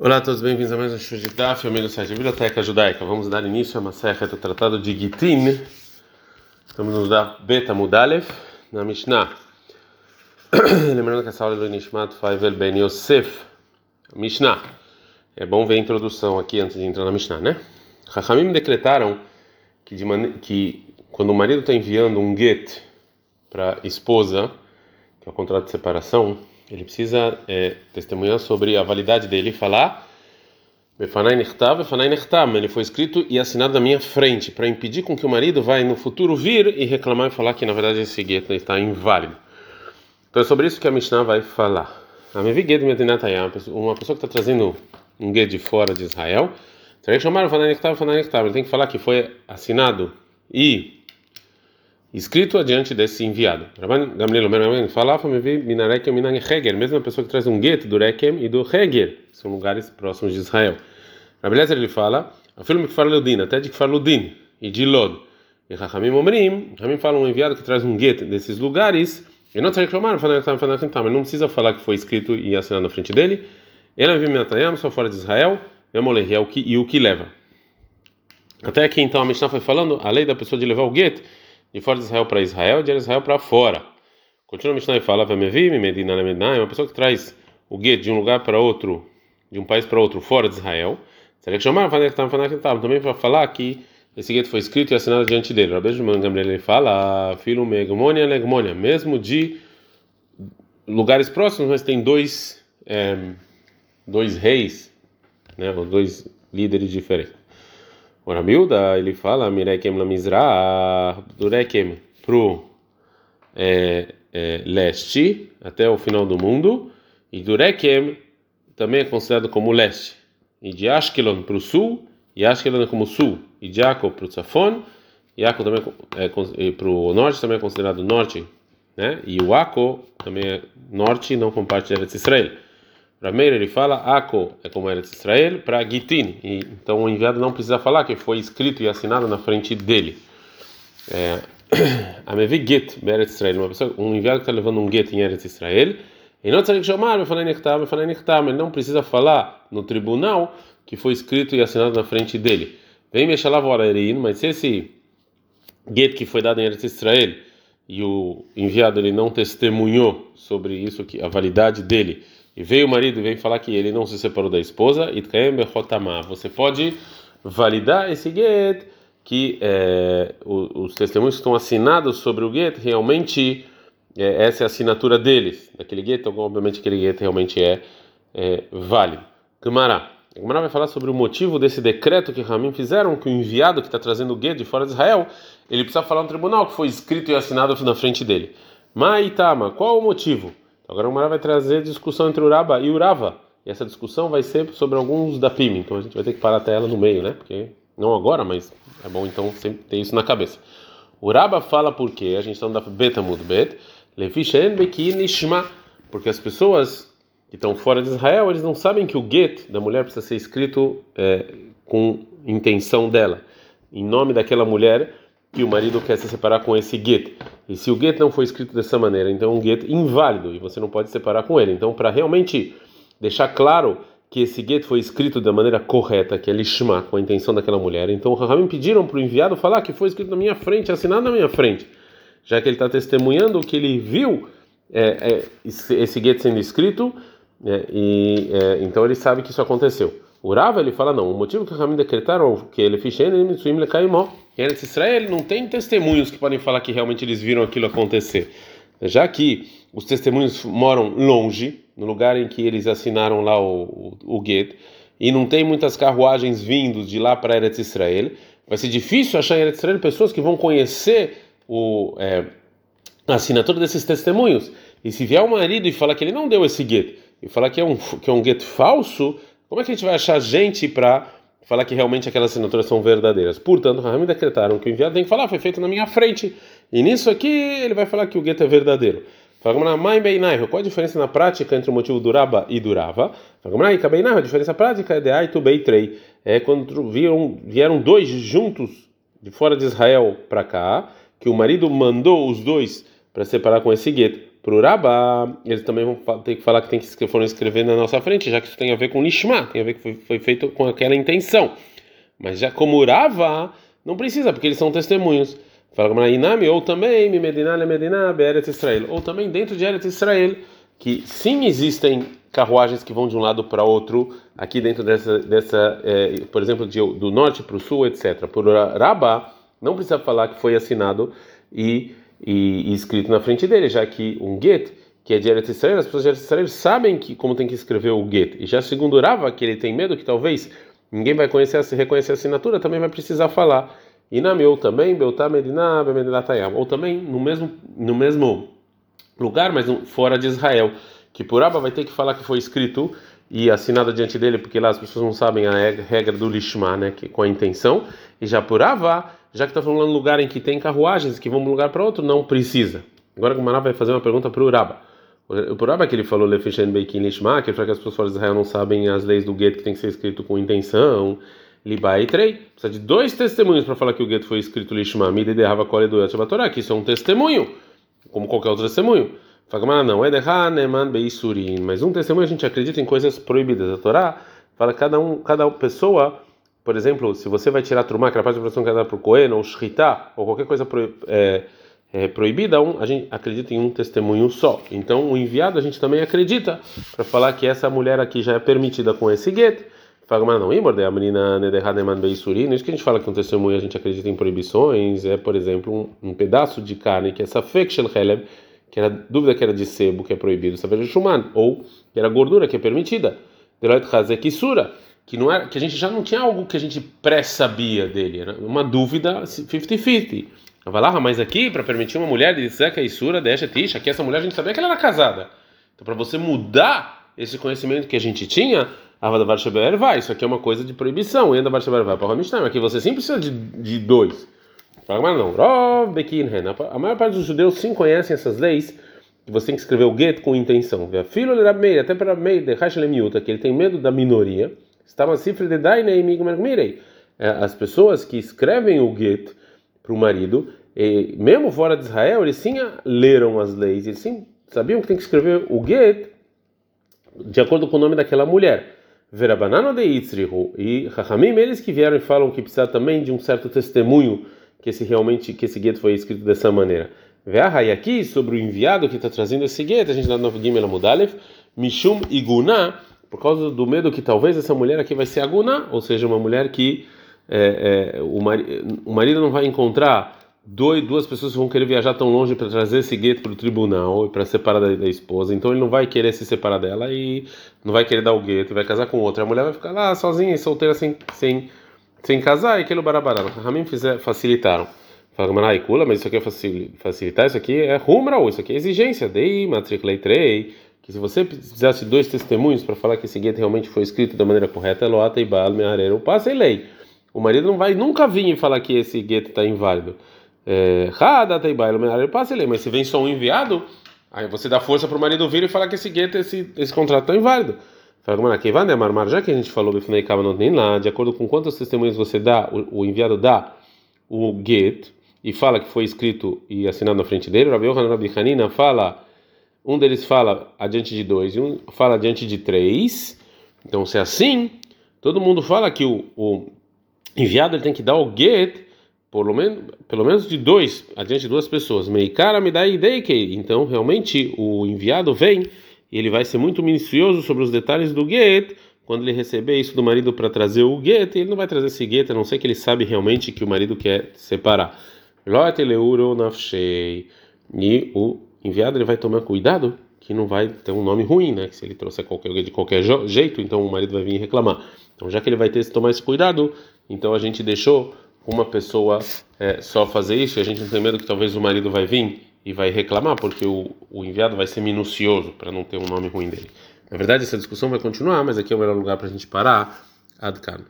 Olá a todos, bem-vindos a mais um show de o do site Biblioteca Judaica. Vamos dar início a uma serra do Tratado de Gitin. Estamos no Daf Beta Mudalef, na Mishnah. Lembrando que essa aula é do Nishmat Faivel Ben Yosef, Mishnah. É bom ver a introdução aqui antes de entrar na Mishnah, né? Chachamim decretaram que, de man... que quando o marido está enviando um get para esposa, que é o contrato de separação, ele precisa é, testemunhar sobre a validade dele e falar ele foi escrito e assinado na minha frente para impedir com que o marido vai no futuro vir e reclamar e falar que na verdade esse gueto está inválido. Então é sobre isso que a Mishnah vai falar. Uma pessoa que está trazendo um gueto de fora de Israel, ele tem que falar que foi assinado e escrito adiante desse enviado. Rabban Gamliel falava, me vi minarekem minang Heger, mesmo a pessoa que traz um gueto do Rekem e do Heger, são lugares próximos de Israel. Rabelezer ele fala, a filme que fala Ludin, até de que fala Ludin e de Lod. E Chachamim Omrim, Chachamim fala um enviado que traz um gueto desses lugares, e não reclamar, ele não precisa falar que foi escrito e assinado na frente dele. Ele viu Minatayam, só fora de Israel, e o que leva. Até aqui então a Mishnah foi falando a lei da pessoa de levar o gueto de fora de Israel para Israel, de Israel para fora. Continua Mishnah e fala: Medina é uma pessoa que traz o gueto de um lugar para outro, de um país para outro, fora de Israel. Seria que chamar também para falar que esse gueto foi escrito e assinado diante dele. Rabbi Juman Gamliel fala: Filho megmonia legmonia, mesmo de lugares próximos, mas tem dois é, dois reis, né, ou dois líderes diferentes. O Rabilda, ele fala, Mirekem la Mizra, Durekem pro é, é, leste, até o final do mundo, e Durekem também é considerado como leste, e de Ashkelon para o sul, e Ashkelon é como sul, e de Jacob para o Safon, e Jacob também é, para o norte também é considerado norte, né? E o Aco também é norte, não com de Israel. Para Meir ele fala, Ako é como de Israel, para Gitin. E, então o enviado não precisa falar que foi escrito e assinado na frente dele. É, Amevi Get, Eretz Israel, uma pessoa, um enviado que está levando um get em Eretz Israel, e não que chamar, ele não precisa falar no tribunal que foi escrito e assinado na frente dele. Vem Meshalav Orarin, mas se esse get que foi dado em Eretz Israel e o enviado ele não testemunhou sobre isso, que a validade dele, e veio o marido e veio falar que ele não se separou da esposa, você pode validar esse get, que é, os, testemunhos que estão assinados sobre o get, realmente é, essa é a assinatura deles, daquele get, então obviamente aquele get realmente é, é válido. Gemara. A Gemara vai falar sobre o motivo desse decreto que Ramim fizeram, que o enviado que está trazendo o get de fora de Israel, ele precisa falar no tribunal que foi escrito e assinado na frente dele. Maitama, qual o motivo? Agora o Mara vai trazer discussão entre o Raba e o Rava. E essa discussão vai ser sobre alguns da PIM. Então a gente vai ter que parar até ela no meio, né? Porque não agora, mas é bom então sempre ter isso na cabeça. O Raba fala por quê? A gente está no Beta Mud Bet. Lefishen Beki Nishma. Porque as pessoas que estão fora de Israel, eles não sabem que o get da mulher precisa ser escrito é, com intenção dela, em nome daquela mulher que o marido quer se separar com esse get. E se o get não foi escrito dessa maneira, então é um get inválido e você não pode separar com ele. Então, para realmente deixar claro que esse get foi escrito da maneira correta, que é lishma, com a intenção daquela mulher, então Rahamim pediram para o enviado falar que foi escrito na minha frente, assinado na minha frente, já que ele está testemunhando que ele viu é, é, esse get sendo escrito, é, e é, então ele sabe que isso aconteceu. O ele fala não, o motivo que os Rahamim decretaram que ele fez ele mitsuim lekaimó em Eretz Israel não tem testemunhos que podem falar que realmente eles viram aquilo acontecer. Já que os testemunhos moram longe, no lugar em que eles assinaram lá o, o, o e não tem muitas carruagens vindo de lá para Eretz Israel, vai ser difícil achar em Eretz Israel pessoas que vão conhecer o, é, a assinatura desses testemunhos. E se vier o marido e falar que ele não deu esse get, e falar que é um, que é um get falso, como é que a gente vai achar gente para falar que realmente aquelas assinaturas são verdadeiras. Portanto, Rahamim decretaram que o enviado tem que falar, foi feito na minha frente. E nisso aqui ele vai falar que o gueto é verdadeiro. Qual a diferença na prática entre o motivo duraba e durava? A diferença prática é de Aitu Beitrei. É quando vieram, vieram dois juntos de fora de Israel para cá, que o marido mandou os dois para separar com esse gueto. Para o Rabá, eles também vão ter que falar que tem que foram escrever na nossa frente, já que isso tem a ver com Lishma, tem a ver que foi, foi feito com aquela intenção. Mas já como Rava, não precisa, porque eles são testemunhos. Fala como Inami, ou também, Medina, Medina, Beretz Israel, ou também dentro de Eretz Israel, que sim existem carruagens que vão de um lado para outro, aqui dentro dessa, dessa é, por exemplo, de, do norte para o sul, etc. Por Rabá, não precisa falar que foi assinado e, e, e, escrito na frente dele, já que um get, que é de Eretz Israel, as pessoas de Eretz Israel sabem que, como tem que escrever o get. E já segundo Rava, que ele tem medo que talvez ninguém vai conhecer, reconhecer a assinatura, também vai precisar falar. E na meu também, Beltá Medina, Bemedilatayam. Ou também no mesmo, no mesmo lugar, mas fora de Israel. Que por Abba vai ter que falar que foi escrito e assinado diante dele, porque lá as pessoas não sabem a regra do Lishma, né? Que, com a intenção. E já por Abba, já que está falando lugar em que tem carruagens que vão de um lugar para outro, não precisa. Agora o Maná vai fazer uma pergunta para o Uraba. O Uraba que ele falou Lefishen Beikin Lishma, que é para que as pessoas de Israel não sabem as leis do gueto que tem que ser escrito com intenção Libaitrei, precisa de dois testemunhos para falar que o gueto foi escrito Lishma, Mide de Rava Kole do Torá, que isso é um testemunho, como qualquer outro testemunho. Fala, não, é de Neman Beisurim, mas um testemunho a gente acredita em coisas proibidas. A Torá fala cada um, cada pessoa, por exemplo, se você vai tirar trumá, que era parte da produção que para o Cohen, ou Shritá, ou qualquer coisa pro, é, é, proibida, um, a gente acredita em um testemunho só. Então, o enviado a gente também acredita para falar que essa mulher aqui já é permitida com esse gueto mas não, a menina Nederhaneman Beisurino, isso que a gente fala que um testemunho a gente acredita em proibições, é, por exemplo, um, um pedaço de carne que é Safek Shel Heleb, que era dúvida que era de sebo, que é proibido, saber Shuman, ou que era gordura, que é permitida. Deloit Hazek Isura, que não era, que a gente já não tinha algo que a gente pré-sabia dele, era uma dúvida 50-50. Vai lá, mas aqui, para permitir uma mulher de Zeka Isura, deixa Tisha, que essa mulher a gente sabia que ela era casada. Então, para você mudar esse conhecimento que a gente tinha, Avadavar Sheber vai, isso aqui é uma coisa de proibição. E Andavar Sheber vai para o Mishnah, aqui você sempre precisa de, de dois. Não. A maior parte dos judeus sim conhecem essas leis que você tem que escrever o get com intenção. Filho de Rabmeir, até para Rabmeir de Hashlemiuta, que ele tem medo da minoria. Está uma cifra de Dainei. É, as pessoas que escrevem o get para o marido, e mesmo fora de Israel, eles sim leram as leis, eles sim sabiam que tem que escrever o get de acordo com o nome daquela mulher. Verabanano de Itzrihu e Rahamim, eles que vieram e falam que precisa também de um certo testemunho que esse realmente que esse gueto foi escrito dessa maneira. E aqui sobre o enviado que está trazendo esse gueto, a gente dá no Gimel Mudalev, Mishum Iguna, por causa do medo que talvez essa mulher aqui vai ser Aguna, ou seja, uma mulher que é, é, o, o marido não vai encontrar dois, duas pessoas vão querer viajar tão longe para trazer esse gueto para o tribunal e para separar da, da, esposa, então ele não vai querer se separar dela e não vai querer dar o gueto, vai casar com outra. A mulher vai ficar lá sozinha solteira sem, sem, sem casar e barabará. Ramim fizer, facilitaram. Fala, cula, mas isso aqui é facilitar, isso aqui é rumra ou isso aqui é exigência. Dei, matriculei trei. Que se você de dois testemunhos para falar que esse gueto realmente foi escrito da maneira correta, loata e bal, minha areia, o passe lei. O marido não vai nunca vir e falar que esse gueto está inválido. É, mas se vem só um enviado, aí você dá força para o marido vir e falar que esse gueto, esse, esse contrato está inválido. Já que a gente falou lá, de acordo com quantos testemunhos você dá, o, o enviado dá o get e fala que foi escrito e assinado na frente dele, Rabi Yohanan Rabi Hanina fala, um deles fala adiante de dois e um fala adiante de três. Então, se é assim, todo mundo fala que o, o enviado ele tem que dar o get pelo menos, pelo menos de dois, adiante de duas pessoas. Meikara me dá ideia que então realmente o enviado vem e ele vai ser muito minucioso sobre os detalhes do get quando ele receber isso do marido para trazer o get, ele não vai trazer esse get, a não ser que ele sabe realmente que o marido quer separar. E o enviado ele vai tomar cuidado que não vai ter um nome ruim, né? Que se ele trouxer qualquer de qualquer jeito, então o marido vai vir reclamar. Então já que ele vai ter que tomar esse cuidado, então a gente deixou uma pessoa é, só fazer isso, e a gente não tem medo que talvez o marido vai vir e vai reclamar, porque o, o enviado vai ser minucioso para não ter um nome ruim dele. Na verdade, essa discussão vai continuar, mas aqui é o melhor lugar para a gente parar. Adkan.